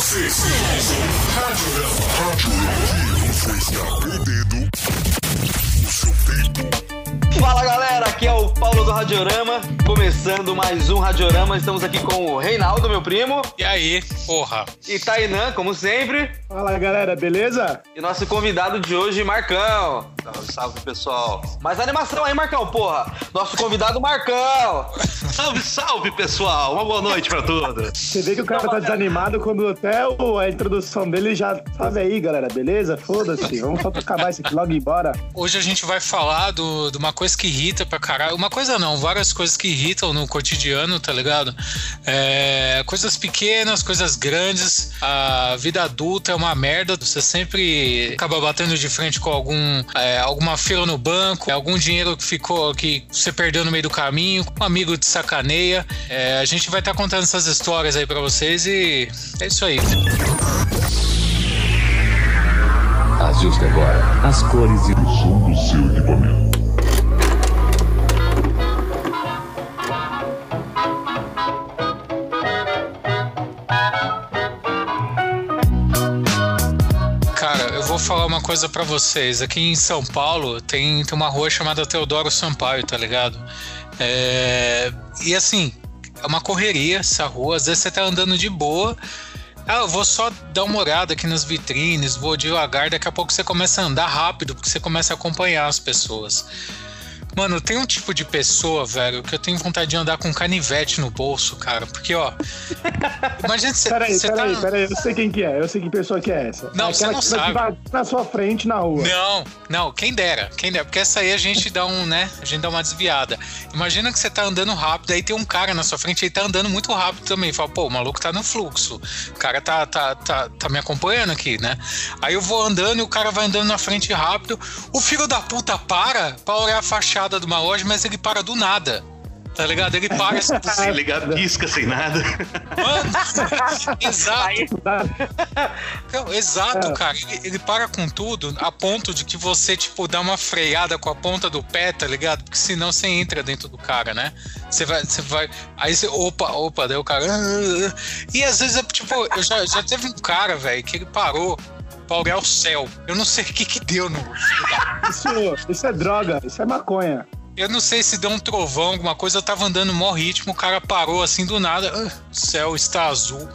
Você Rádio Rádio você está perdendo o seu tempo. Fala galera, aqui é o Paulo do Radiorama, começando mais um Radiorama. Estamos aqui com o Reinaldo, meu primo. E aí, porra? E Tainan, como sempre. Fala galera, beleza? E nosso convidado de hoje, Marcão. Salve, salve pessoal. Mais animação aí, Marcão, porra. Nosso convidado, Marcão. salve, salve pessoal. Uma boa noite pra todos. Você vê que o cara tá desanimado quando até a introdução dele já. Sabe aí, galera, beleza? Foda-se, vamos só acabar isso aqui logo e embora. Hoje a gente vai falar do, de uma coisa que irrita pra caralho. Uma coisa não, várias coisas que irritam no cotidiano, tá ligado? É, coisas pequenas, coisas grandes. A vida adulta é uma merda. Você sempre acaba batendo de frente com algum, é, alguma fila no banco, algum dinheiro que ficou que você perdeu no meio do caminho, um amigo de sacaneia. É, a gente vai estar tá contando essas histórias aí para vocês e é isso aí. Ajuste agora as cores e o som do seu coisa para vocês. Aqui em São Paulo tem, tem uma rua chamada Teodoro Sampaio, tá ligado? É, e assim, é uma correria essa rua. Às vezes você tá andando de boa. Ah, eu vou só dar uma olhada aqui nas vitrines, vou devagar. Daqui a pouco você começa a andar rápido, porque você começa a acompanhar as pessoas. Mano, tem um tipo de pessoa, velho, que eu tenho vontade de andar com canivete no bolso, cara. Porque, ó. Imagina você. Peraí, peraí, tá... peraí. Eu sei quem que é. Eu sei que pessoa que é essa. Não, é você não sabe. Vai na sua frente na rua. Não, não, quem dera. Quem dera. Porque essa aí a gente dá um, né? A gente dá uma desviada. Imagina que você tá andando rápido, aí tem um cara na sua frente, ele tá andando muito rápido também. Fala, pô, o maluco tá no fluxo. O cara tá, tá, tá, tá me acompanhando aqui, né? Aí eu vou andando e o cara vai andando na frente rápido. O filho da puta para pra olhar a fachada de uma loja, mas ele para do nada. Tá ligado? Ele para assim, sem ligar pisca, sem nada. Mano, exato. Não, exato, é. cara. Ele, ele, para com tudo a ponto de que você, tipo, dá uma freada com a ponta do pé, tá ligado? Porque senão você entra dentro do cara, né? Você vai, você vai. Aí você, opa, opa, daí o cara. E às vezes, é, tipo, eu já, já teve um cara, velho, que ele parou pra olhar o céu. Eu não sei o que que deu no. Isso, isso é droga, isso é maconha. Eu não sei se deu um trovão, alguma coisa. Eu tava andando maior ritmo, o cara parou assim do nada. Ah, o céu está azul.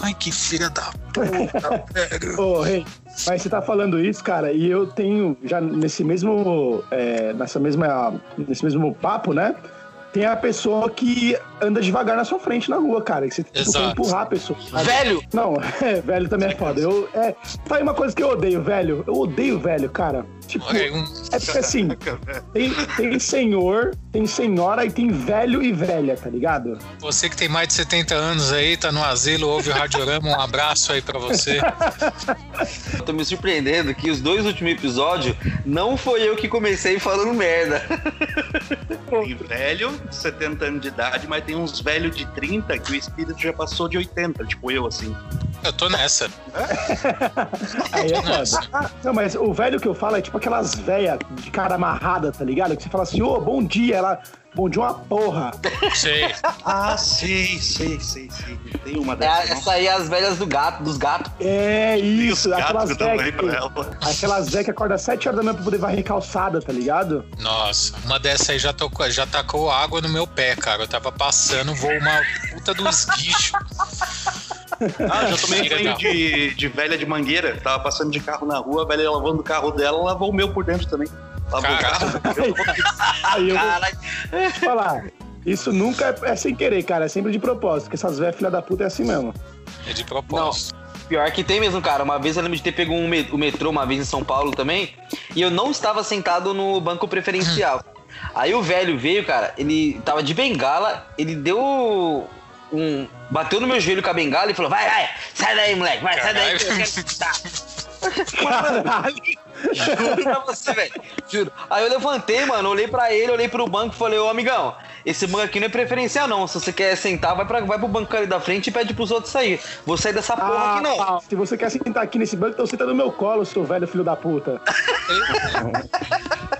Ai, que filha da puta, velho. Ô, rei, mas você tá falando isso, cara, e eu tenho já nesse mesmo. É, nessa mesma. Nesse mesmo papo, né? Tem a pessoa que anda devagar na sua frente na rua, cara. Que você tipo, quer empurrar a pessoa. Velho! Não, é, velho também é foda. Eu, é, tá aí uma coisa que eu odeio, velho. Eu odeio velho, cara. Tipo, é porque assim, tem, tem senhor, tem senhora e tem velho e velha, tá ligado? Você que tem mais de 70 anos aí, tá no asilo, ouve o Radiorama, um abraço aí pra você. Eu tô me surpreendendo que os dois últimos episódios não foi eu que comecei falando merda. Tem velho, 70 anos de idade, mas tem uns velhos de 30 que o espírito já passou de 80, tipo eu, assim. Eu tô nessa. Aí é foda. Não, mas o velho que eu falo é tipo aquelas velhas de cara amarrada, tá ligado? Que você fala assim, ô, oh, bom dia, ela. Bom dia, uma porra. Sei. ah, sei, sei, sei, sei. Tem uma dessas. É, essa aí é as velhas do gato, dos gatos. É isso, aquelas velhas. Que, aquelas velhas que acordam às 7 horas da manhã pra poder varrer calçada, tá ligado? Nossa, uma dessas aí já, tocou, já tacou água no meu pé, cara. Eu tava passando, vou uma puta do esguicho. Ah, já tomei banho de, de velha de mangueira. Tava passando de carro na rua, a velha lavando o carro dela, lavou o meu por dentro também. Lavou o carro. Aí eu vou falar. Isso nunca é, é, sem querer, cara. É sempre de propósito. Porque essas velhas filha da puta é assim mesmo. É de propósito. Não. Pior que tem mesmo, cara. Uma vez eu lembro de ter pego um o metrô uma vez em São Paulo também. E eu não estava sentado no banco preferencial. Aí o velho veio, cara, ele tava de bengala, ele deu um. Bateu no meu joelho com a bengala e falou: Vai, vai, sai daí, moleque, vai, sai daí que eu quero Caralho. Juro pra você, velho. Juro. Aí eu levantei, mano, olhei pra ele, olhei pro banco e falei, ô amigão, esse banco aqui não é preferencial, não. Se você quer sentar, vai, pra, vai pro banco ali da frente e pede pros outros sair. Vou sair dessa porra ah, aqui, não. Ah, se você quer sentar aqui nesse banco, então senta no meu colo, seu velho filho da puta.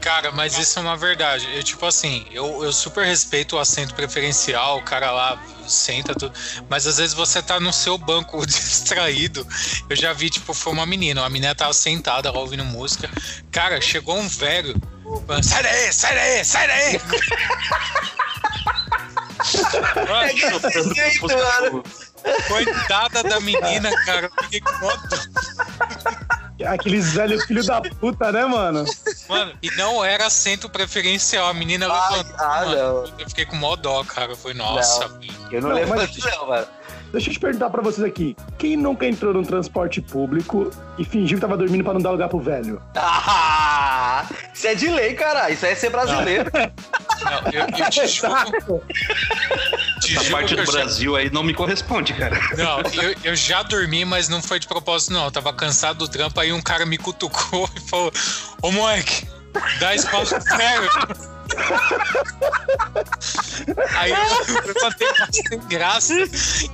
Cara, mas isso é uma verdade. Eu, tipo assim, eu, eu super respeito o assento preferencial, o cara lá senta tudo. Mas às vezes você tá no seu banco distraído. Eu já vi, tipo, foi uma menina. Uma menina tava sentada lá ouvindo música. Cara, chegou um velho. Sai daí, sai daí, sai daí! É mano. Coitada da menina, cara. Eu fiquei com moto. Aqueles velhos filhos da puta, né, mano? Mano, e não era assento preferencial. A menina Ah, levantou. ah, mano. não. Eu fiquei com mó dó, cara. Foi, nossa. Eu não, Não, levanto, mas- não, mano. Deixa eu te perguntar pra vocês aqui. Quem nunca entrou num transporte público e fingiu que tava dormindo pra não dar lugar pro velho? Ah, isso é de lei, cara. Isso aí é ser brasileiro. Não, eu, eu te juro. te Essa parte do eu já- Brasil aí não me corresponde, cara. Não, eu, eu já dormi, mas não foi de propósito, não. Eu tava cansado do trampo, aí um cara me cutucou e falou: Ô moleque, dá espaço velho. Aí eu levantei sem graça.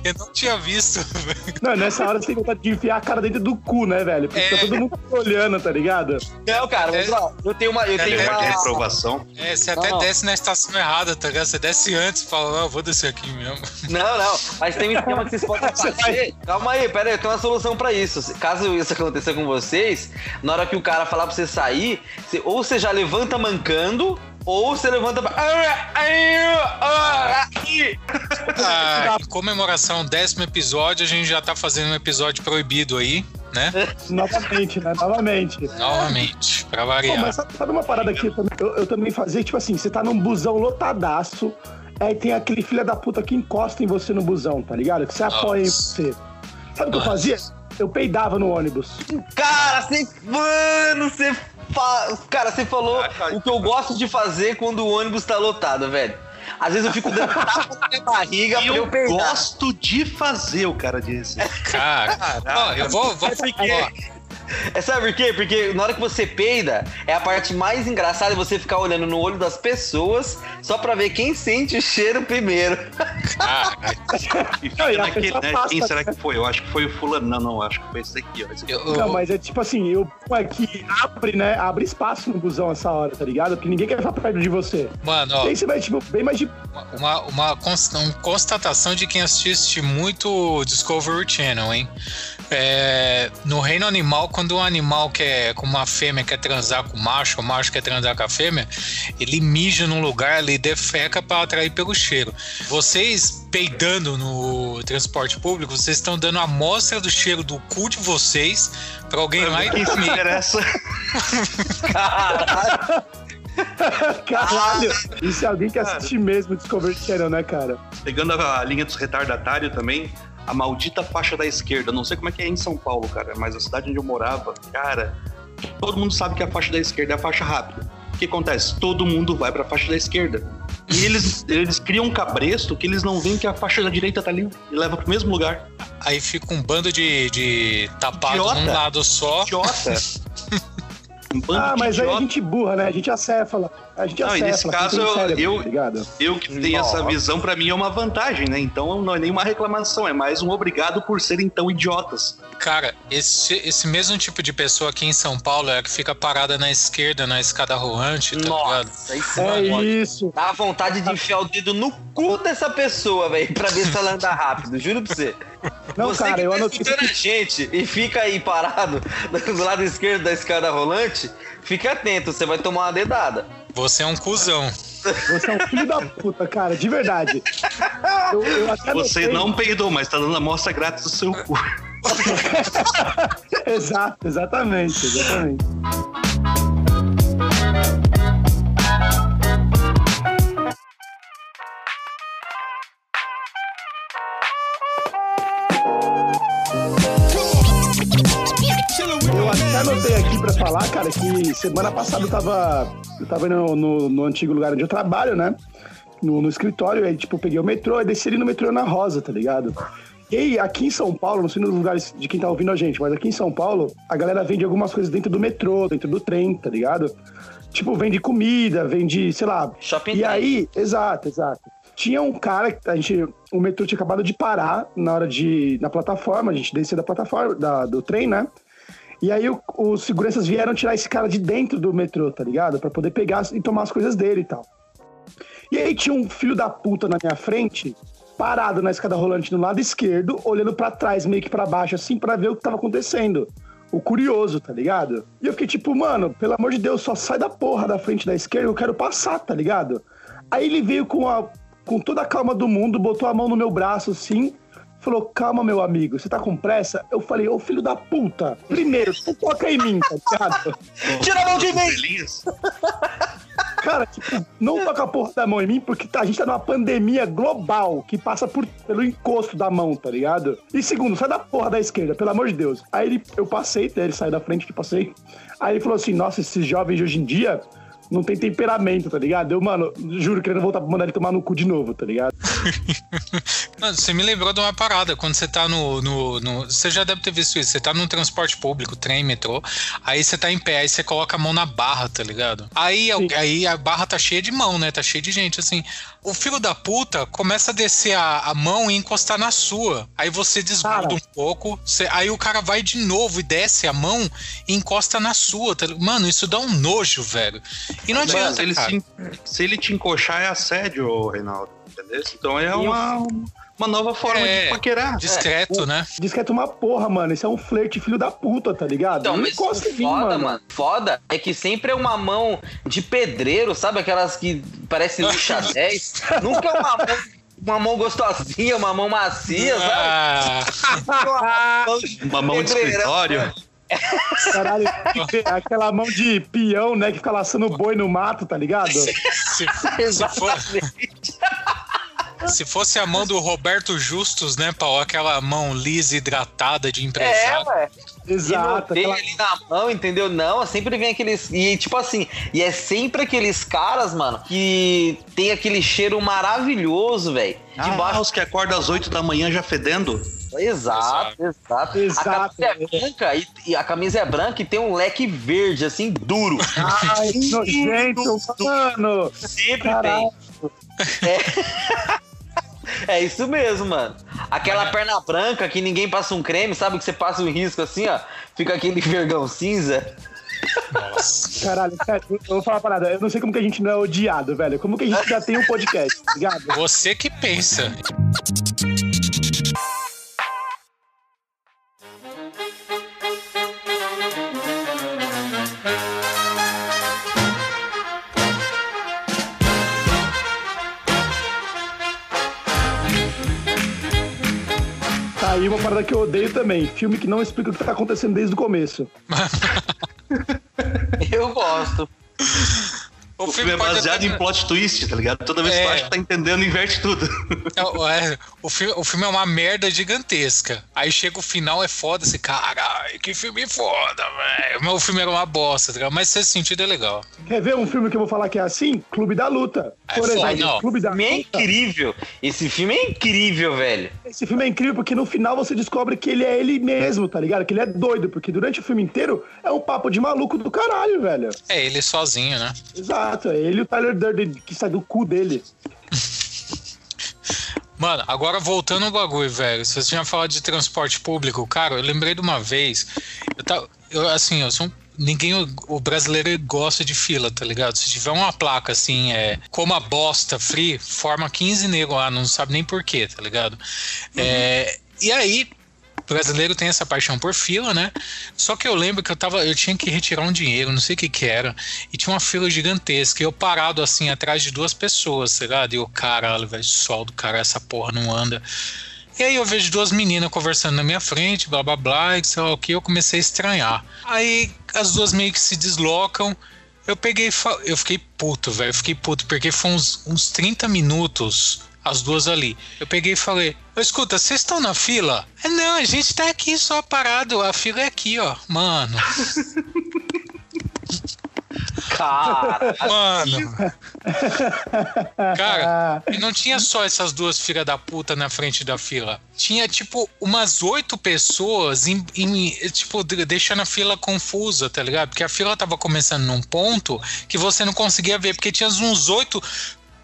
Eu não tinha visto. velho. Não, nessa hora você tem vontade de enfiar a cara dentro do cu, né, velho? Porque É. tá todo mundo olhando, tá ligado? Não, cara, mas ó, eu tenho uma. Eu tenho É, uma. reprovação. É, você até Não, não. desce na estação errada, tá ligado? Você desce antes e fala: Não, eu vou descer aqui mesmo. Não, não. Mas tem um esquema que vocês podem fazer. Calma aí, pera aí, eu tenho uma solução pra isso. Caso isso aconteça com vocês, na hora que o cara falar pra você sair, você- ou você já levanta mancando, ou você levanta. pra- Ah, ah, ah. Ah, em comemoração ao décimo episódio, a gente já tá fazendo um episódio proibido aí, né? Novamente, né? Novamente. Novamente, pra Pô, variar. mas sabe, uma parada que eu, também- eu- eu também fazia? Tipo assim, você tá num busão lotadaço, aí tem aquele filho da puta que encosta em você no busão, tá ligado? Que você apoia em Nossa. você. Sabe o que eu Nossa. fazia? Eu peidava no ônibus. Cara, você. Mano, você. Fa... Cara, você falou Ah, cara. o que eu gosto de fazer quando o ônibus tá lotado, velho. Às vezes eu fico dando tapa na minha barriga pra eu Eu peidar. gosto de fazer, o cara disse. Cara, ó, eu vou. vou ó, É, sabe por quê? Porque na hora que você peida, é a parte mais engraçada é você ficar olhando no olho das pessoas só pra ver quem sente o cheiro primeiro. cara, E Não, e fica a naquele, né? passa, Quem será né? que foi? Eu acho que foi o fulano. Não, não, acho que foi esse daqui, ó. Esse aqui. eu, Não, mas é tipo assim, eu ponho aqui, abre, né? Abre espaço no busão essa hora, tá ligado? Porque ninguém quer ficar perto de você. mano, E ó, aí você vai, tipo, bem mais de. uma, uma const- uma constatação de quem assiste muito Discovery Channel, hein? É, no reino animal, quando um animal quer, como uma fêmea quer transar com o macho, o macho quer transar com a fêmea, ele mija num lugar, ele defeca para atrair pelo cheiro. Vocês peidando no transporte público, vocês estão dando amostra do cheiro do cu de vocês para alguém lá e se comer. interessa? Caralho! Isso é alguém que assiste mesmo Discovery Channel, né, cara? Pegando a, a linha dos retardatários também, a maldita faixa da esquerda. Não sei como é que é em São Paulo, cara, mas a cidade onde eu morava, cara, todo mundo sabe que a faixa da esquerda é a faixa rápida. O que acontece? Todo mundo vai pra faixa da esquerda. E eles, eles criam um cabresto que eles não veem que a faixa da direita tá ali e leva pro mesmo lugar. Aí fica um bando de, de tapados Idiota. num lado só. Idiota! Um bando Ah, de mas aí a idiota. gente burra, né? A gente acéfala. A gente Não, e acéfala. nesse quem caso, cérebro, eu- Tá ligado? Eu que tenho essa Nossa. visão, pra mim é uma vantagem, né? Então não é nenhuma reclamação, é mais um obrigado por serem tão idiotas. Cara, esse, esse mesmo tipo de pessoa aqui em São Paulo é a que fica parada na esquerda na escada rolante, tá ligado? Nossa, isso É mano, isso. Dá vontade de enfiar o dedo no cu dessa pessoa, velho, pra ver se ela anda rápido, juro pra você. Não, você cara, que eu tá escutando a gente e fica aí parado do lado esquerdo da escada rolante, fica atento, você vai tomar uma dedada. Você é um cuzão. Você é um filho da puta, cara, de verdade. Eu, eu até Você anotei- não peidou, mas tá dando amostra grátis do seu cu. Exato, exatamente, exatamente. Falar, cara, que semana passada eu tava, eu tava no, no, no antigo lugar onde eu trabalho, né? No, no escritório, aí, tipo, peguei o metrô, aí desci ali no metrô na Rosa, tá ligado? E aí, aqui em São Paulo, não sei nos lugares de quem tá ouvindo a gente, mas aqui em São Paulo, a galera vende algumas coisas dentro do metrô, dentro do trem, tá ligado? Tipo, vende comida, vende, sei lá. Shopping E aí, exato, exato. Tinha um cara que a gente. O metrô tinha acabado de parar na hora de. na plataforma, a gente descia da plataforma, da, do trem, né? E aí o- os seguranças vieram tirar esse cara de dentro do metrô, tá ligado? Pra poder pegar e tomar as coisas dele e tal. E aí tinha um filho da puta na minha frente, parado na escada rolante no lado esquerdo, olhando pra trás, meio que pra baixo, assim, pra ver o que tava acontecendo. O curioso, tá ligado? E eu fiquei tipo, mano, pelo amor de Deus, só sai da porra da frente da esquerda, eu quero passar, tá ligado? Aí ele veio com, a, com toda a calma do mundo, botou a mão no meu braço, assim, falou, calma, meu amigo, você tá com pressa? Eu falei, ô filho da puta, primeiro, tu toca em mim, tá ligado? Tira a mão de mim! Cara, tipo, não toca a porra da mão em mim, porque tá- a gente tá numa pandemia global que passa por, pelo encosto da mão, tá ligado? E segundo, sai da porra da esquerda, pelo amor de Deus. Aí ele, eu passei, né, ele saiu da frente, que passei. Aí ele falou assim: nossa, esses jovens de hoje em dia não tem temperamento, tá ligado? Eu, mano, juro, querendo voltar pra mandar ele tomar no cu de novo, tá ligado? Mano, você me lembrou de uma parada, quando você tá no, no, no- Você já deve ter visto isso. Você tá num transporte público, trem, metrô. Aí você tá em pé, aí você coloca a mão na barra, tá ligado? Aí, Sim. aí a barra tá cheia de mão, né? Tá cheia de gente, assim. O filho da puta começa a descer a, a mão e encostar na sua. Aí você desgruda Cara. um pouco. você- aí o cara vai de novo e desce a mão e encosta na sua. tá? Mano, isso dá um nojo, velho. E não Mas adianta, se ele, cara. se, se ele te encoxar, é assédio, Reinaldo. Entendeu? Então é uma, uma nova forma É. de paquerar. Discreto, né? Diz que é tomar porra, mano. Isso é um flerte filho da puta, tá ligado? Então, mas foda, mano. mano. Foda é que sempre é uma mão de pedreiro, sabe? Aquelas que parecem lixa 10. Nunca é uma mão, uma mão gostosinha, uma mão macia, sabe? Ah, Uma mão de Uma mão de pedreirão. escritório. Caralho, aquela mão de peão, né, que fica laçando boi no mato, tá ligado? se, se for- Exatamente. Se fosse a mão do Roberto Justus, né, Paulo? Aquela mão lisa, hidratada de É, empresário. ué. E Exato. não tem aquela- ali na mão, entendeu? Não, sempre vem aqueles. E tipo assim, e é sempre aqueles caras, mano, que tem aquele cheiro maravilhoso, velho. Ah, Debaixo. os que acordam às 8 da manhã já fedendo. Exato, exato. Exato, A camisa é é. branca e, e a camisa é branca e tem um leque verde, assim, duro. Ai, que nojento, mano. Sempre Caralho. tem. É. É isso mesmo, mano. Aquela perna branca que ninguém passa um creme, sabe? Que você passa um risco assim, ó. Fica aquele vergão cinza. Nossa. Caralho, sério, eu vou falar uma parada. Eu não sei como que a gente não é odiado, velho. Como que a gente já tem um podcast, tá ligado? Você que pensa. Parada que eu odeio também. Filme que não explica o que tá acontecendo desde o começo. Eu gosto. O filme é baseado até- em plot twist, tá ligado? Toda vez que tu É. acha que tá entendendo, inverte tudo. É, é, o, filme, o filme é uma merda gigantesca. Aí chega o final, é foda, assim, caralho, que filme foda, velho. Mas o filme era uma bosta, tá ligado? mas esse sentido é legal. Quer ver um filme que eu vou falar que é assim? Clube da Luta. É Por foda, exemplo, não. Clube Esse da filme é Luta. incrível. Esse filme é incrível, velho. Esse filme é incrível porque no final você descobre que ele é ele mesmo, tá ligado? Que ele é doido, porque durante o filme inteiro é um papo de maluco do caralho, velho. É ele sozinho, né? Exato, é ele e o Tyler Durden que sai do cu dele. Mano, agora voltando ao bagulho, velho. Você tinha falado de transporte público, cara, eu lembrei de uma vez. Eu tava, eu, assim, eu sou um- Ninguém, o- brasileiro gosta de fila, tá ligado? Se tiver uma placa assim, é como a bosta free, forma 15 negros lá, não sabe nem porquê, tá ligado? É, e aí, o brasileiro tem essa paixão por fila, né? Só que eu lembro que eu tava, eu tinha que retirar um dinheiro, não sei o que que era, e tinha uma fila gigantesca, e eu parado assim atrás de duas pessoas, ligado? E o caralho, velho, sol do cara, essa porra não anda. E aí eu vejo duas meninas conversando na minha frente, blá blá blá, e sei lá o que, eu comecei a estranhar. Aí as duas meio que se deslocam. Eu peguei, eu fiquei puto, velho, fiquei puto, porque foi uns, uns 30 minutos as duas ali. Eu peguei e falei: "Ô, escuta, vocês estão na fila? "É, não, a gente tá aqui só parado, a fila é aqui, ó. Mano, Cara, mano. Cara, Ah, E não tinha só essas duas filhas da puta na frente da fila. Tinha, tipo, umas oito pessoas em, em- tipo, de- deixando a fila confusa, tá ligado? Porque a fila tava começando num ponto que você não conseguia ver, porque tinha uns oito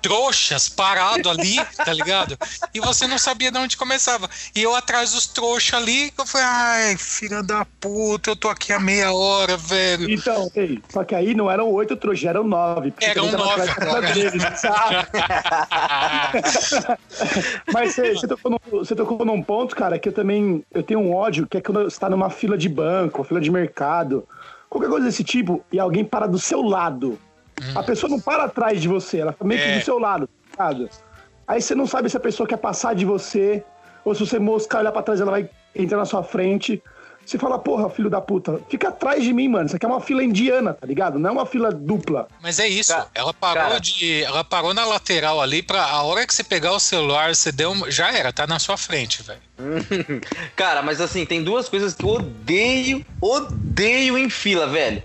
trouxas parado ali, tá ligado? E você não sabia de onde começava. E eu atrás dos trouxas ali, eu falei, ai, filha da puta, eu tô aqui há meia hora, velho. Então, ei, só que aí não eram oito trouxas, eram nove. Eram nove agora. deles? Mas você, você tocou num, você tocou num ponto, cara, que eu também eu tenho um ódio, que é quando você tá numa fila de banco, fila de mercado, qualquer coisa desse tipo, e alguém para do seu lado. A pessoa não para atrás de você, ela fica meio que É. do seu lado, tá ligado? Aí você não sabe se a pessoa quer passar de você, ou se você moscar, olhar pra trás, ela vai entrar na sua frente. Você fala, porra, filho da puta, fica atrás de mim, mano. Isso aqui é uma fila indiana, tá ligado? Não é uma fila dupla. Mas é isso, Cara, ela parou cara. de. Ela parou na lateral ali pra a hora que você pegar o celular, você deu. um- Já era, tá na sua frente, velho. Cara, mas assim, tem duas coisas que eu odeio, odeio em fila, velho.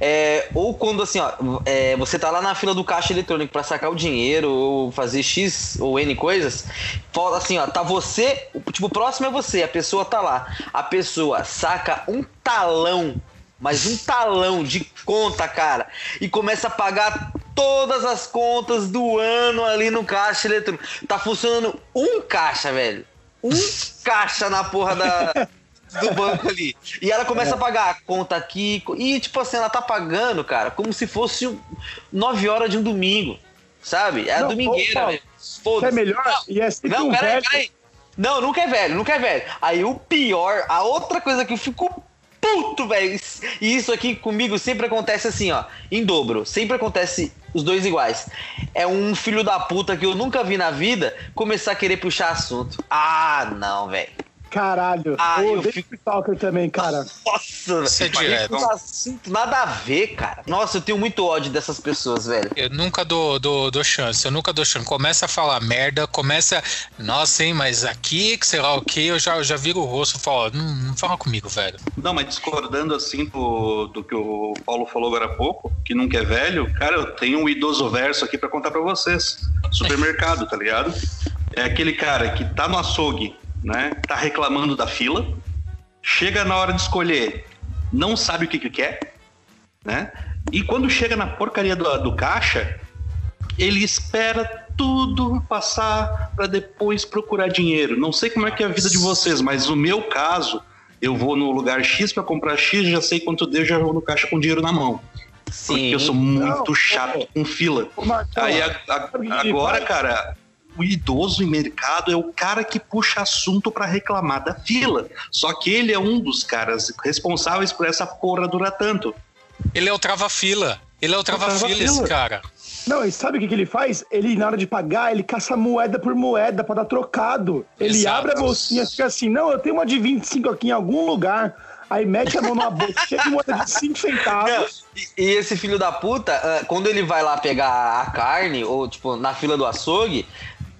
É, ou quando assim, ó, é, você tá lá na fila do caixa eletrônico pra sacar o dinheiro ou fazer X ou N coisas, falta assim, ó, tá você, tipo, o próximo é você, a pessoa tá lá. A pessoa saca um talão, mas um talão de conta, cara, e começa a pagar todas as contas do ano ali no caixa eletrônico. Tá funcionando um caixa, velho um caixa na porra da, do banco ali. E ela começa a pagar a conta aqui. E, tipo assim, ela tá pagando, cara, como se fosse um- nove horas de um domingo. Sabe? É a Não, domingueira, velho. Isso é melhor e é sempre Não, um peraí, velho. peraí. Não, nunca é velho, nunca é velho. Aí o pior, a outra coisa que eu fico puto, velho. E isso aqui comigo sempre acontece assim, ó, em dobro. Sempre acontece os dois iguais. É um filho da puta que eu nunca vi na vida começar a querer puxar assunto. Ah, não, velho. Caralho. Ah, Ô, eu fico- o Stalker também, cara. Nossa, Isso é direto. Um assunto nada a ver, cara. Nossa, eu tenho muito ódio dessas pessoas, velho. Eu nunca dou, dou, dou chance, eu nunca dou chance. Começa a falar merda, começa. Nossa, hein, mas aqui, que sei lá o que, eu já, eu já viro o rosto e falo, não, não fala comigo, velho. Não, mas discordando assim do, do que o Paulo falou agora há pouco, que nunca é velho, cara, eu tenho um idoso verso aqui pra contar pra vocês. Supermercado, tá ligado? É aquele cara que tá no açougue, né? Tá reclamando da fila, chega na hora de escolher, não sabe o que que quer, né? E quando chega na porcaria do, do caixa, ele espera tudo passar para depois procurar dinheiro. Não sei como é que é a vida de vocês, mas no meu caso, eu vou no lugar X para comprar X, já sei quanto deu, já vou no caixa com dinheiro na mão. Porque Sim. eu sou muito Não, chato pô. com fila. Aí a- a- o agora, cara, o idoso em mercado é o cara que puxa assunto para reclamar da fila. Só que ele é um dos caras responsáveis por essa porra durar tanto. Ele é o trava-fila. Ele é o trava-fila, trava-fila. esse cara. Não, e sabe o que, que ele faz? Ele, na hora de pagar, ele caça moeda por moeda pra dar trocado. Ele Exato. abre a bolsinha, fica assim, não, eu tenho uma de 25 aqui em algum lugar. Aí mete a mão na bolsa, cheia de moeda de 5 Não, centavos. e, e esse filho da puta, ah, quando ele vai lá pegar a carne, ou tipo, na fila do açougue,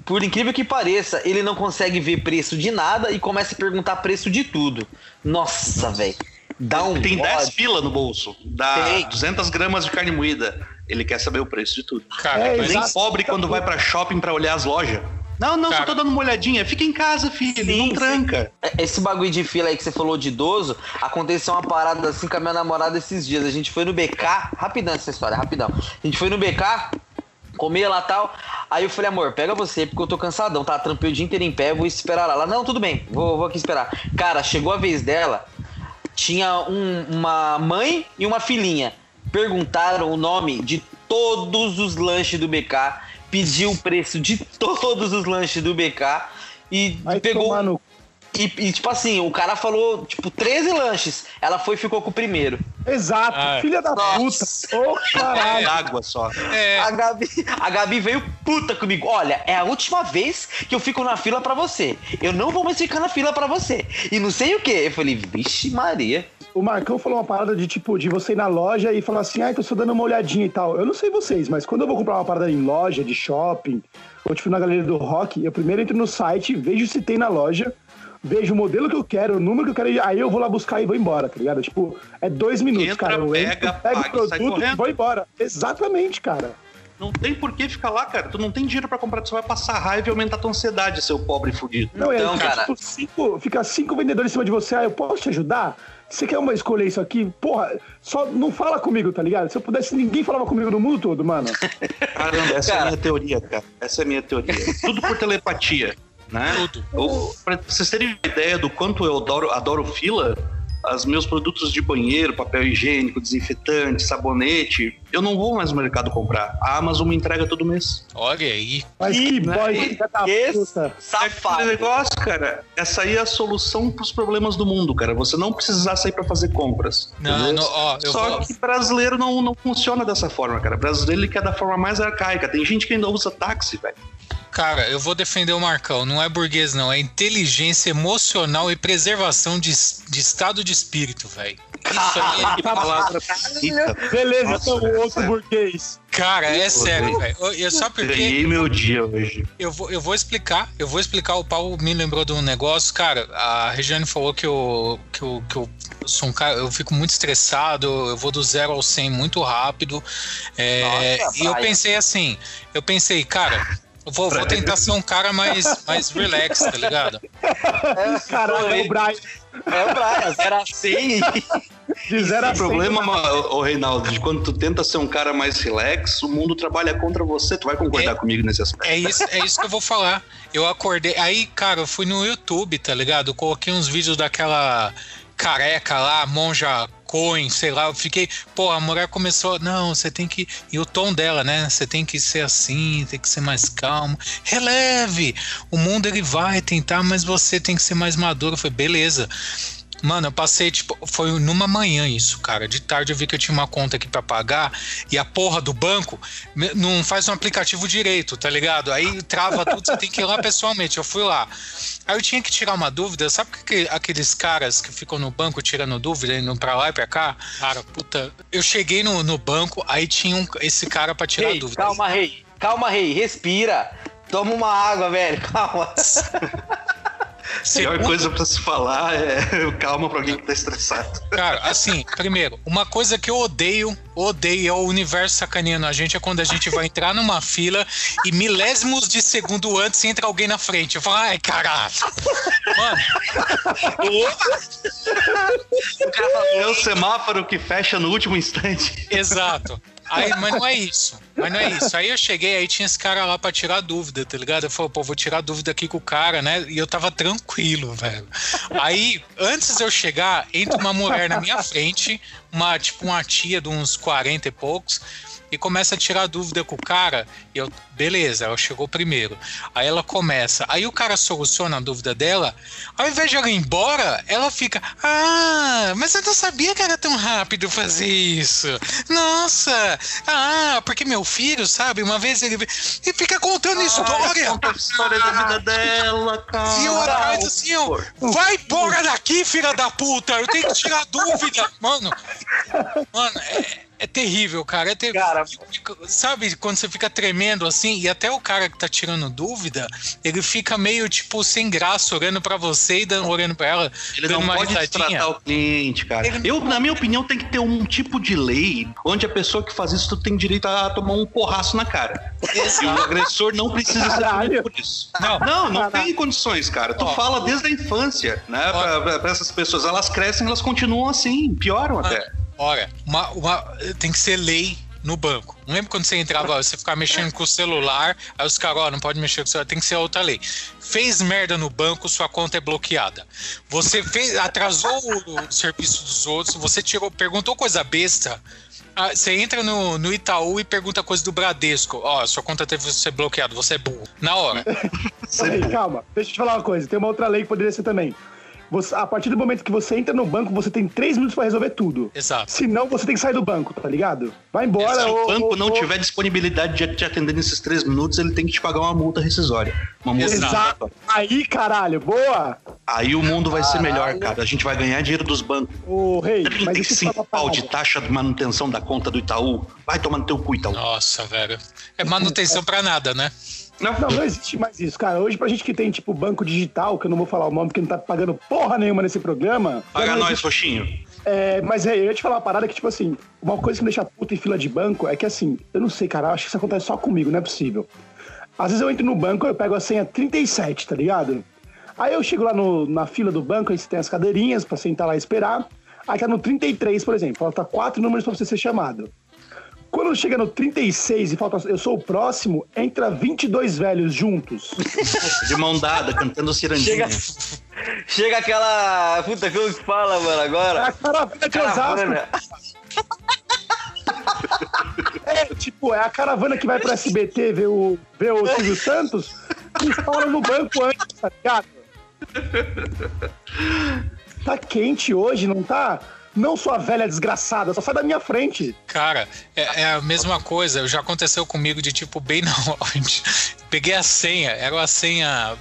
por incrível que pareça, ele não consegue ver preço de nada e começa a perguntar preço de tudo. Nossa, velho. Dá um Tem 10 ódio. pila no bolso, dá Tem. 200 gramas de carne moída. Ele quer saber o preço de tudo. Cara, É, Nem pobre quando vai pra shopping pra olhar as lojas. Não, não, Cara. só tô dando uma olhadinha. Fica em casa, filho, Sim, não sim. tranca. Esse bagulho de fila aí que você falou de idoso, aconteceu uma parada assim com a minha namorada esses dias. A gente foi no BK, rapidão essa história, rapidão. A gente foi no BK, comer lá tal. Aí eu falei, amor, pega você, porque eu tô cansadão, tá? Trampei o dia inteiro em pé, vou esperar lá. Ela, não, tudo bem, vou, vou aqui esperar. Cara, chegou a vez dela, tinha um- uma mãe e uma filhinha. Perguntaram o nome de todos os lanches do BK, pediu o preço de todos os lanches do BK e Vai pegou tomar no... e, e, tipo assim, o cara falou, tipo, 13 lanches. Ela foi e ficou com o primeiro. Exato, Ai. filha da Nossa. puta. Ô, É caralho. água só. é. A Gabi, a Gabi veio puta comigo. Olha, é a última vez que eu fico na fila pra você. Eu não vou mais ficar na fila pra você. E não sei o que. Eu falei, vixe Maria. O Marcão falou uma parada de tipo, de você ir na loja e falar assim, ai, tô só dando uma olhadinha e tal. Eu não sei vocês, mas quando eu vou comprar uma parada em loja, de shopping, ou tipo na galeria do rock, eu primeiro entro no site, vejo se tem na loja, vejo o modelo que eu quero, o número que eu quero, aí eu vou lá buscar e vou embora, tá ligado? Tipo, é dois minutos, Entra, cara. Eu pega, entro, pego paga o produto e vou embora. Exatamente, cara. Não tem por que ficar lá, cara. Tu não tem dinheiro pra comprar, tu só vai passar raiva e aumentar a tua ansiedade, seu pobre fudido. Não, é, Então, fica, cara- tipo, cinco, fica cinco vendedores em cima de você. Ah, eu posso te ajudar? Você quer uma escolher isso aqui? Porra, só não fala comigo, tá ligado? Se eu pudesse, ninguém falava comigo no mundo todo, mano. Caramba, essa é a Cara. minha teoria, cara. Essa é a minha teoria. Tudo por telepatia, né? Tudo. Vocês terem uma ideia do quanto eu adoro, adoro fila, os meus produtos de banheiro, papel higiênico, desinfetante, sabonete, eu não vou mais no mercado comprar. A Amazon me entrega todo mês. Olha aí. Mas que né? boy. É aquele safado. negócio, cara. Essa aí é a solução pros problemas do mundo, cara. Você não precisar sair pra fazer compras. Não, não, ó, eu Só vou- que brasileiro não, não funciona dessa forma, cara. Brasileiro ele quer da forma mais arcaica. Tem gente que ainda usa táxi, velho. Cara, eu vou defender o Marcão. Não é burguês, não. É inteligência emocional e preservação de, de estado de espírito, velho. Isso aí Que palavra bonita. Beleza, Nossa, então o outro sério. burguês. Cara, é sério, velho. Eu- eu- Só porque Ganhei meu dia hoje. eu vou, eu vou explicar, eu vou explicar. O Paulo me lembrou de um negócio, cara. A Regiane falou que eu, que eu, que eu sou um cara, eu fico muito estressado, eu vou do zero ao 100 muito rápido. É, Nossa, e eu pensei assim, eu pensei, cara, vou, vou tentar ser um cara mais, mais relax, tá ligado? Caralho, é o Brian. É o Brian, era 100. De zero a O cem, problema, ô Reinaldo, de quando tu tenta ser um cara mais relax, o mundo trabalha contra você. Tu vai concordar É- comigo nesse aspecto? É isso, é isso que eu vou falar. Eu acordei. Aí, cara, eu fui no YouTube, tá ligado? Eu coloquei uns vídeos daquela careca lá, monja Coin, sei lá. Eu fiquei. Pô, a mulher começou. Não, você tem que. E o tom dela, né? Você tem que ser assim, tem que ser mais calmo. Releve! O mundo ele vai tentar, mas você tem que ser mais maduro. Falei, beleza. Mano, eu passei, tipo, foi numa manhã isso, cara. De tarde eu vi que eu tinha uma conta aqui pra pagar e a porra do banco não faz um aplicativo direito, tá ligado? Aí trava tudo, você tem que ir lá pessoalmente. Eu fui lá. Aí eu tinha que tirar uma dúvida. Sabe que aqueles caras que ficam no banco tirando dúvida, indo pra lá e pra cá? Cara, puta. Eu cheguei no, no banco, aí tinha um- esse cara pra tirar Rei, dúvida. calma, rei. Calma, rei. Respira. Toma uma água, velho. Calma. A pior Segundo- coisa pra se falar é calma pra alguém que tá estressado. Cara, assim, primeiro, uma coisa que eu odeio, odeio é o universo sacaneando a gente é quando a gente vai entrar numa fila e milésimos de segundo antes entra alguém na frente. Eu falo, ai, caralho. Mano, O cara falou, É o semáforo que fecha no último instante. exato. Aí, mas não é isso. Mas não é isso. Aí eu cheguei, aí tinha esse cara lá pra tirar dúvida, tá ligado? Eu falei, pô, vou tirar dúvida aqui com o cara, né? E eu tava tranquilo, velho. Aí, antes de eu chegar, entra uma mulher na minha frente, uma, tipo, uma tia de uns 40 e poucos, e começa a tirar dúvida com o cara. E eu, beleza, ela chegou primeiro. Aí ela começa, aí o cara soluciona a dúvida dela. Ao invés de ela ir embora, ela fica, ah, mas eu não sabia que era tão rápido fazer isso. Nossa, ah, porque meu filho, sabe, uma vez ele. E fica contando história. Conta a história da vida dela, cara. E eu atrás assim, ó, vai embora daqui, filha da puta! Eu tenho que tirar dúvida! Mano, mano, é, é terrível, cara. É terrível. Cara, Sabe quando você fica tremendo assim, e até o cara que tá tirando dúvida, ele fica meio tipo sem graça olhando pra você e dando, olhando pra ela, Ele dando não uma pode risadinha. tratar o cliente, cara. Ele- Eu, na minha opinião, tem que ter um tipo de lei onde a pessoa que faz isso tem direito a tomar um porraço na cara. E o agressor não precisa ser punido por isso. Não, Não, não tem condições, cara. Tu Ó. fala desde a infância, né? Ó. Pra, pra- pra essas pessoas. Elas crescem, elas continuam assim, pioram até. Olha, uma, uma- tem que ser lei no banco. Não lembra quando você entrava, você ficava mexendo com o celular, aí os caras, ó, não pode mexer com o celular, tem que ser outra lei. Fez merda no banco, sua conta é bloqueada. Você fez, atrasou o, serviço dos outros, você tirou, perguntou coisa besta. ah, você entra no, no Itaú e pergunta coisa do Bradesco. Ó, sua conta teve que ser bloqueada, você é burro. Na hora. Peraí, calma. Deixa eu te falar uma coisa. Tem uma outra lei que poderia ser também. Você- a partir do momento que você entra no banco, você tem três minutos pra resolver tudo. Exato. Senão, você tem que sair do banco, tá ligado? Vai embora. Se o banco ou- não ou- tiver disponibilidade de te atender nesses três minutos, ele tem que te pagar uma multa rescisória. Uma multa Exato. Exato. Aí, caralho, boa! Aí o mundo vai ser melhor, Caralho. cara. A gente vai ganhar dinheiro dos bancos. Ô, rei, mas deixa eu te 35 falar uma pau de taxa de manutenção da conta do Itaú. Vai tomar no teu cu, Itaú. Nossa, velho. É manutenção pra nada, né? Não, Não, não existe mais isso, cara. Hoje, pra gente que tem, tipo, banco digital, que eu não vou falar o nome porque não tá pagando porra nenhuma nesse programa. Paga nós, existe- Roxinho. É, mas é, eu ia te falar uma parada que, tipo assim, uma coisa que me deixa puta em fila de banco é que, assim, eu não sei, cara, acho que isso acontece só comigo, não é possível. Às vezes eu entro no banco, eu pego a senha 37, tá ligado? Aí eu chego lá no, na fila do banco, aí você tem as cadeirinhas pra sentar lá e esperar. Aí tá no 33, por exemplo, falta quatro números pra você ser chamado. Quando chega no 36 e falta eu sou o próximo, entra 22 velhos juntos. De mão dada, cantando cirandinha. Chega, chega aquela. Puta, como que fala, mano, É agora? a caravana de Osasco. Caravana. É, tipo, é a caravana que vai pro SBT ver o, ver o Silvio Santos e falam no banco antes, tá ligado? Tá quente hoje, não tá? Não sua velha desgraçada, só sai da minha frente. Cara, é, é a mesma coisa. Já aconteceu comigo de tipo, bem na hora. Peguei a senha, era uma senha,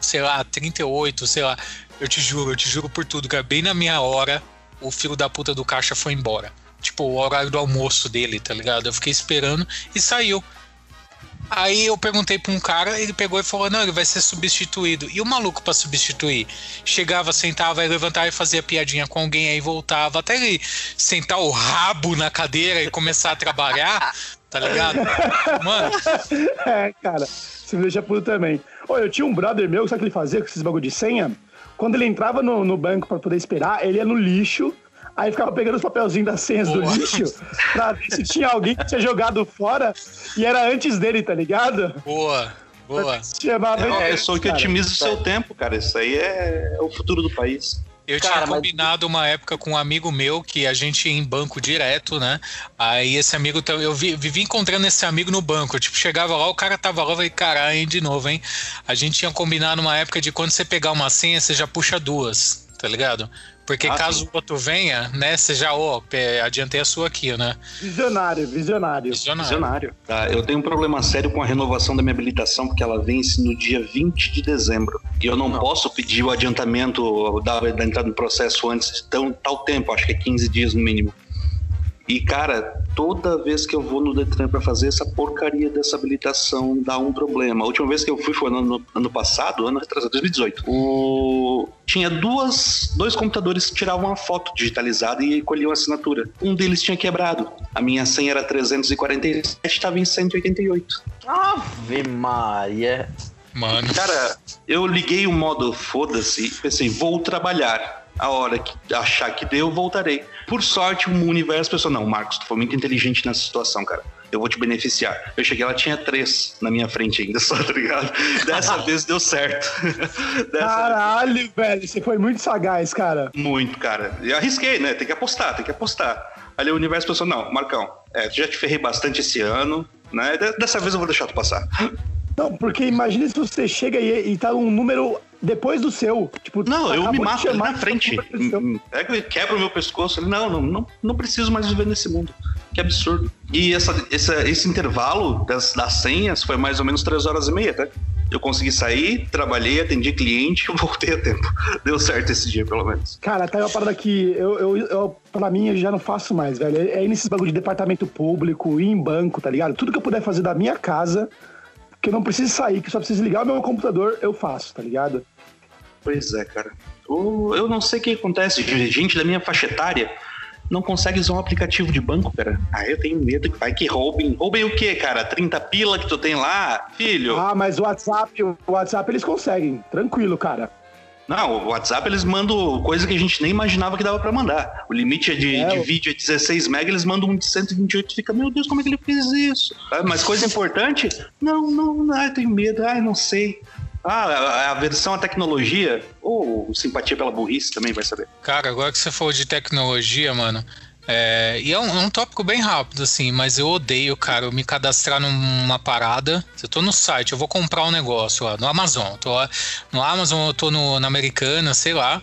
sei lá, 38, sei lá. Eu te juro, eu te juro por tudo, cara. Bem na minha hora, o filho da puta do caixa foi embora. Tipo, o horário do almoço dele, tá ligado? Eu fiquei esperando e saiu. Aí eu perguntei pra um cara, ele pegou e falou: Não, ele vai ser substituído. E o maluco pra substituir? Chegava, sentava, aí levantava e fazia piadinha com alguém, aí voltava. Até ele sentar o rabo na cadeira e começar a trabalhar, tá ligado? Mano, É, cara, você me deixa puto também. Ô, eu tinha um brother meu, sabe o que ele fazia com esses bagulho de senha? Quando ele entrava no, no banco pra poder esperar, ele ia no lixo, aí ficava pegando os papelzinhos das senhas do lixo pra ver se tinha alguém que tinha jogado fora e era antes dele, tá ligado? boa, boa. Chamava É uma pessoa que cara. otimiza o seu tempo, cara. Isso aí é o futuro do país. Eu Cara, tinha mas- combinado uma época com um amigo meu que a gente ia em banco direto, né? Aí esse amigo, eu vi, vivi encontrando esse amigo no banco. Eu, tipo, chegava lá, o cara tava lá, eu falei, caralho, de novo, hein? A gente tinha combinado uma época de quando você pegar uma senha, você já puxa duas, tá ligado? Porque Ah, caso sim. o outro venha, né, você já, ó, pe- adiantei a sua aqui, né? Visionário, visionário. Visionário. Visionário. Tá, eu tenho um problema sério com a renovação da minha habilitação, porque ela vence no dia 20 de dezembro. E eu não, posso pedir o adiantamento da, da entrada no processo antes de tão, tal tempo, acho que é 15 dias no mínimo. E, cara, toda vez que eu vou no Detran pra fazer essa porcaria dessa habilitação, dá um problema. A última vez que eu fui foi no ano, ano passado, ano retrasado, 2018. O... Tinha duas, dois computadores que tiravam uma foto digitalizada e colhiam a assinatura. Um deles tinha quebrado. A minha senha era 347, estava em 188. Ave Maria. Mano, Cara, eu liguei o modo foda-se e pensei, vou trabalhar. A hora que achar que deu, voltarei. Por sorte, o universo pensou: não, Marcos, tu foi muito inteligente nessa situação, cara. Eu vou te beneficiar. Eu cheguei, ela tinha três na minha frente ainda, só, tá ligado? Dessa vez deu certo. Caralho, velho, você foi muito sagaz, cara. Muito, cara. E arrisquei, né? Tem que apostar, tem que apostar. Ali o universo pensou: não, Marcão, é, já te ferrei bastante esse ano, né? De- Dessa vez eu vou deixar tu passar. Não, porque imagina se você chega e, e tá um número depois do seu. Tipo, Não, eu me mato ali na frente. Pega e quebra o meu pescoço. Não, não, não, não preciso mais viver nesse mundo. Que absurdo. E essa, essa- esse intervalo das, das senhas foi mais ou menos três horas e meia, tá? Eu consegui sair, trabalhei, atendi cliente e voltei a tempo. Deu certo esse dia, pelo menos. Cara, tá aí uma parada que eu, eu, eu, pra mim, eu já não faço mais, velho. É ir nesses bagulho de departamento público, ir em banco, tá ligado? Tudo que eu puder fazer da minha casa, que eu não preciso sair, que eu só preciso ligar o meu computador, eu faço, tá ligado? Pois é, cara. O- Eu não sei o que acontece. Gente da minha faixa etária não consegue usar um aplicativo de banco, cara. Ah, eu tenho medo que vai que roubem. Roubem o quê, cara? 30 pila que tu tem lá? Filho. Ah, mas o WhatsApp, o WhatsApp eles conseguem. Tranquilo, cara. Não, o WhatsApp eles mandam coisa que a gente nem imaginava que dava pra mandar. O limite é de, É, de vídeo é 16 MB, eles mandam um de 128 fica, meu Deus, como é que ele fez isso? Ah, Mas coisa importante? Não, não, não, eu tenho medo, ai, não sei. Ah, a, a versão à tecnologia, ou simpatia pela burrice também, vai saber. Cara, agora que você falou de tecnologia, mano, é, e é um, é um tópico bem rápido, assim, mas eu odeio, cara, eu me cadastrar numa parada. Eu tô no site, eu vou comprar um negócio lá no Amazon. Tô lá no Amazon, eu tô no, na Americana, sei lá.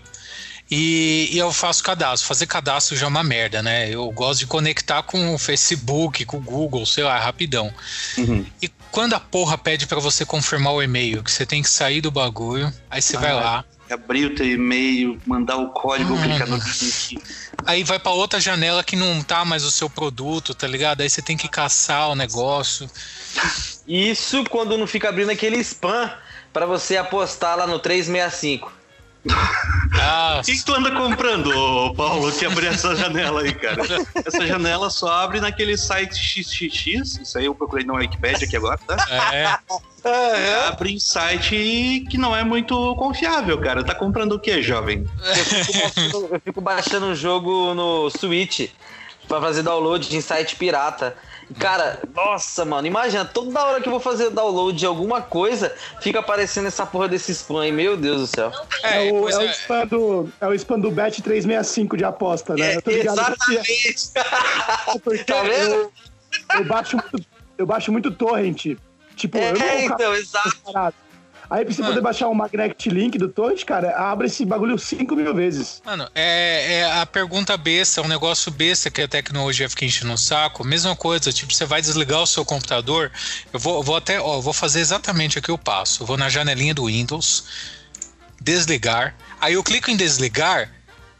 E, e eu faço cadastro. Fazer cadastro já é uma merda, né? Eu gosto de conectar com o Facebook, com o Google, sei lá, rapidão. Uhum. E quando a porra pede pra você confirmar o e-mail, que você tem que sair do bagulho, aí você vai Ah, lá, Abrir o teu e-mail, mandar o código, Hum. clicar no link. Aí vai pra outra janela que não tá mais o seu produto, tá ligado? Aí você tem que caçar o negócio. Isso quando não fica abrindo aquele spam pra você apostar lá no 365. Ah, O que, que tu anda comprando, Paulo, que abriu essa janela aí, cara? Essa janela só abre naquele site XXX, isso aí eu procurei na Wikipedia aqui agora, tá? é. Abre em site que não é muito confiável, cara. Tá comprando o que, jovem? Eu fico baixando- eu fico baixando o jogo no Switch pra fazer download em site pirata. Cara, nossa, mano, imagina, toda hora que eu vou fazer download de alguma coisa, fica aparecendo essa porra desse spam aí, meu Deus do céu. É, É, o, pois é, o é. spam do, é o spam do Bet 365 de aposta, né? É, exatamente. é, porque Tá vendo? eu, eu baixo muito, eu baixo muito torrent. Tipo, eu não É, vou então, exato. parado. Aí pra você poder baixar um magnetic link do torrent, cara, abre esse bagulho 5 mil vezes. Mano, é, é a pergunta besta, é um negócio besta que a tecnologia fica enchendo o saco. Mesma coisa, tipo, você vai desligar o seu computador. Eu vou, vou até, ó, vou fazer exatamente o que eu passo. Eu vou na janelinha do Windows, desligar. Aí eu clico em desligar.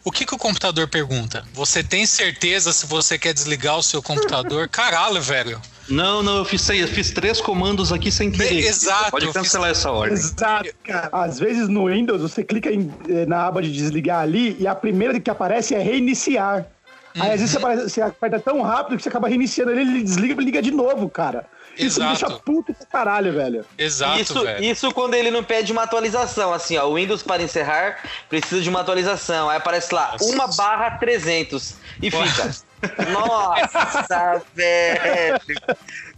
O que, que o computador pergunta? Você tem certeza se você quer desligar o seu computador? Caralho, velho. Não, não, eu fiz, eu fiz três comandos aqui sem querer. Exato, Pode eu fiz- cancelar essa ordem. Exato, cara. Às vezes no Windows você clica em- eh, na aba de desligar ali e a primeira que aparece é reiniciar. Aí às vezes você, Uhum. aparece- você aperta tão rápido que você acaba reiniciando ele, ele desliga e liga de novo, cara. Isso me Exato. deixa puto pra caralho, velho. Exato, Isso, velho. isso quando ele não pede uma atualização, assim, ó, o Windows para encerrar precisa de uma atualização. Aí aparece lá, Nossa. 1 barra 300 e fica. Nossa, velho.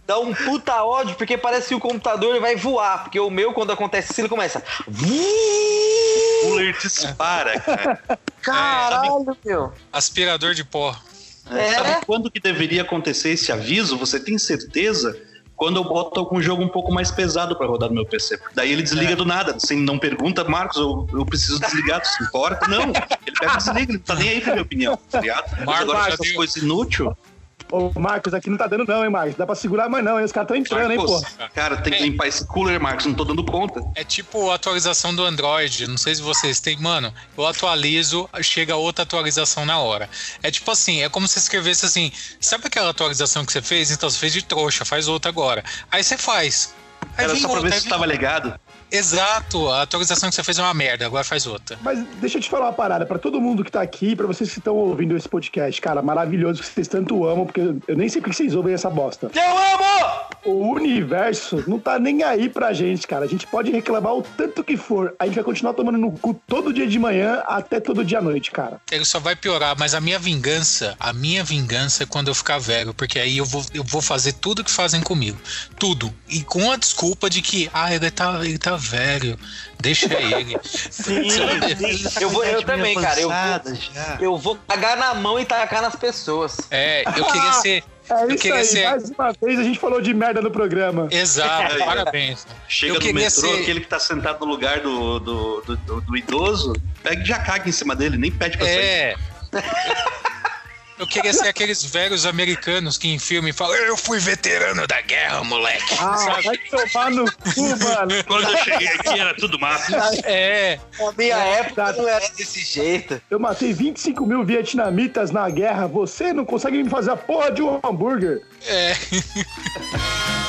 Dá um puta ódio, porque parece que o computador vai voar. Porque o meu, quando acontece assim, ele começa. O cooler dispara, cara. Caralho, meu. Aspirador de pó. É. Sabe quando que deveria acontecer esse aviso? Você tem certeza? Quando eu boto algum jogo um pouco mais pesado pra rodar no meu PC. Daí ele desliga É. do nada. Você não pergunta, Marcos, eu, eu preciso desligar, tu se importa? Não, ele pega e desliga, ele não tá nem aí pra minha opinião, tá ligado? Marcos, agora essas coisas inúteis. Ô, Marcos, aqui não tá dando não, hein, Marcos? Dá pra segurar mais não, hein? Os caras tão entrando, hein, pô. Marcos, cara, tem que limpar esse cooler, Marcos, não tô dando conta. É tipo a atualização do Android. Não sei se vocês têm. Mano, eu atualizo, chega outra atualização na hora. É tipo assim, é como se escrevesse assim: sabe aquela atualização que você fez? Então você fez de trouxa, faz outra agora. Aí você faz. Aí Era só pra outra, ver se tava ligado. Exato, a atualização que você fez é uma merda, agora faz outra. Mas deixa eu te falar uma parada, pra todo mundo que tá aqui, pra vocês que estão ouvindo esse podcast, cara, maravilhoso, que vocês tanto amam, porque eu- nem sei por que vocês ouvem essa bosta. Eu amo! O universo não tá nem aí pra gente, cara. A gente pode reclamar o tanto que for. A gente vai continuar tomando no cu todo dia de manhã até todo dia à noite, cara. Ele só vai piorar, mas a minha vingança, a minha vingança é quando eu ficar velho, porque aí eu vou, eu vou fazer tudo que fazem comigo. Tudo. E com a desculpa de que, ah, ele tá, ele tá velho, deixa ele. Sim, eu, vou, eu também, cara. Eu vou, eu vou cagar na mão e tacar nas pessoas. É, eu queria ser. É eu isso queria aí, ser. mais uma vez a gente falou de merda no programa. Exato, parabéns. Chega Eu no queria metrô, ser- aquele que tá sentado no lugar do, do, do, do- do idoso, pega e já caga em cima dele, nem pede pra sair. Eu queria ser aqueles velhos americanos que em filme falam, eu fui veterano da guerra, moleque. Ah, Sabe? vai tomar no cu, mano. Quando eu cheguei aqui era tudo mato. É, Na minha É, época não era desse jeito. Eu matei 25 mil vietnamitas na guerra. Você não consegue me fazer a porra de um hambúrguer. é.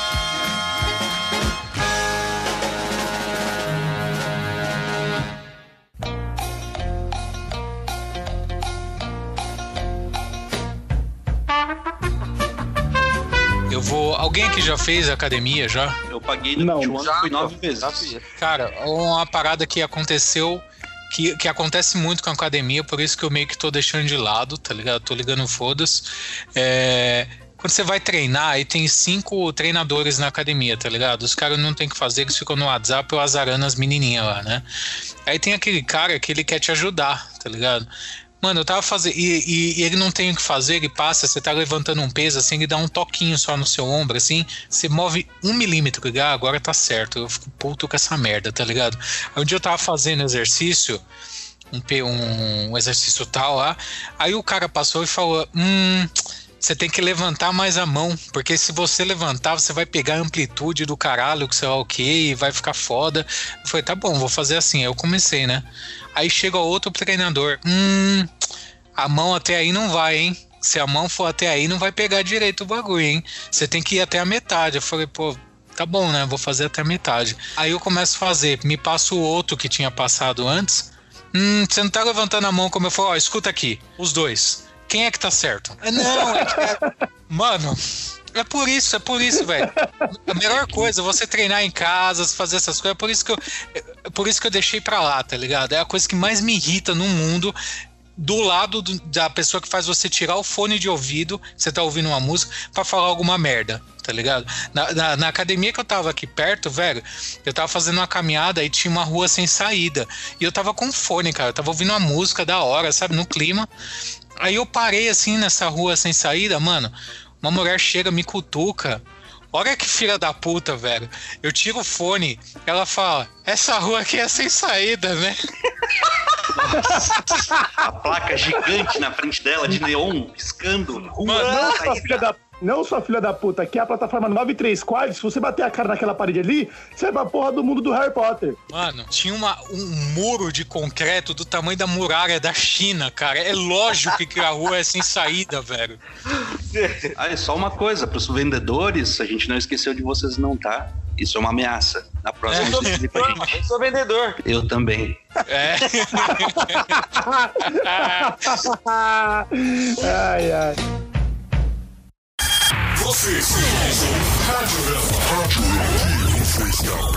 Eu vou. Alguém aqui já fez academia já? Eu paguei no Não, 21 já, fui nove vezes. Cara, uma parada que aconteceu, que, que acontece muito com a academia, por isso que eu meio que tô deixando de lado, tá ligado? Tô ligando foda-se. É, quando você vai treinar, aí tem cinco treinadores na academia, tá ligado? Os caras não tem o que fazer, eles ficam no WhatsApp ou azarando as menininhas lá, né? Aí tem aquele cara que ele quer te ajudar, tá ligado? Mano, eu tava fazendo. E, e- e ele não tem o que fazer, ele passa, você tá levantando um peso, assim, ele dá um toquinho só no seu ombro, assim, você move um milímetro, ah, agora tá certo. Eu fico puto com essa merda, tá ligado? Aí um dia eu tava fazendo exercício, um, um, um exercício tal lá, aí o cara passou e falou: Hum. Você tem que levantar mais a mão, porque se você levantar, você vai pegar a amplitude do caralho, que sei lá o que, e vai ficar foda. Eu falei, tá bom, vou fazer assim. Eu comecei, né? Aí chega outro treinador. Hum, a mão até aí não vai, hein? Se a mão for até aí, não vai pegar direito o bagulho, hein? Você tem que ir até a metade. Eu falei, pô, tá bom, né? Vou fazer até a metade. Aí eu começo a fazer, me passa o outro que tinha passado antes. Hum, você não tá levantando a mão como eu falo, ó, escuta aqui, os dois. Quem é que tá certo? É, não, é que é... Mano, é por isso, é por isso, velho. A melhor coisa é você treinar em casa, fazer essas coisas. É por isso que eu, é por isso que eu deixei pra lá, tá ligado? É a coisa que mais me irrita no mundo do lado do, da pessoa que faz você tirar o fone de ouvido, você tá ouvindo uma música, para falar alguma merda, tá ligado? Na, na, na, academia que eu tava aqui perto, velho, eu tava fazendo uma caminhada e tinha uma rua sem saída. E eu tava com fone, cara, eu tava ouvindo uma música da hora, sabe, no clima. Aí eu parei assim nessa rua sem saída, mano. Uma mulher chega, me cutuca. Olha que filha da puta, velho. Eu tiro o fone, ela fala: Essa rua aqui é sem saída, né? A placa gigante na frente dela, de neon, piscando. Rua Mano, não, sua filha da não, sua filha da puta, aqui é a plataforma 9 3 quartos. Se você bater a cara naquela parede ali, você vai pra porra do mundo do Harry Potter. Mano, tinha uma, um muro de concreto do tamanho da muralha da China, cara. É lógico que a rua é sem saída, velho. Ah, é só uma coisa, pros vendedores, a gente não esqueceu de vocês não, tá? Isso é uma ameaça. Na próxima, eu sou, vendedor, eu sou vendedor. Eu também. É. ai, ai. Você sintonizou Rádio Rádio Você está perdendo o seu tempo.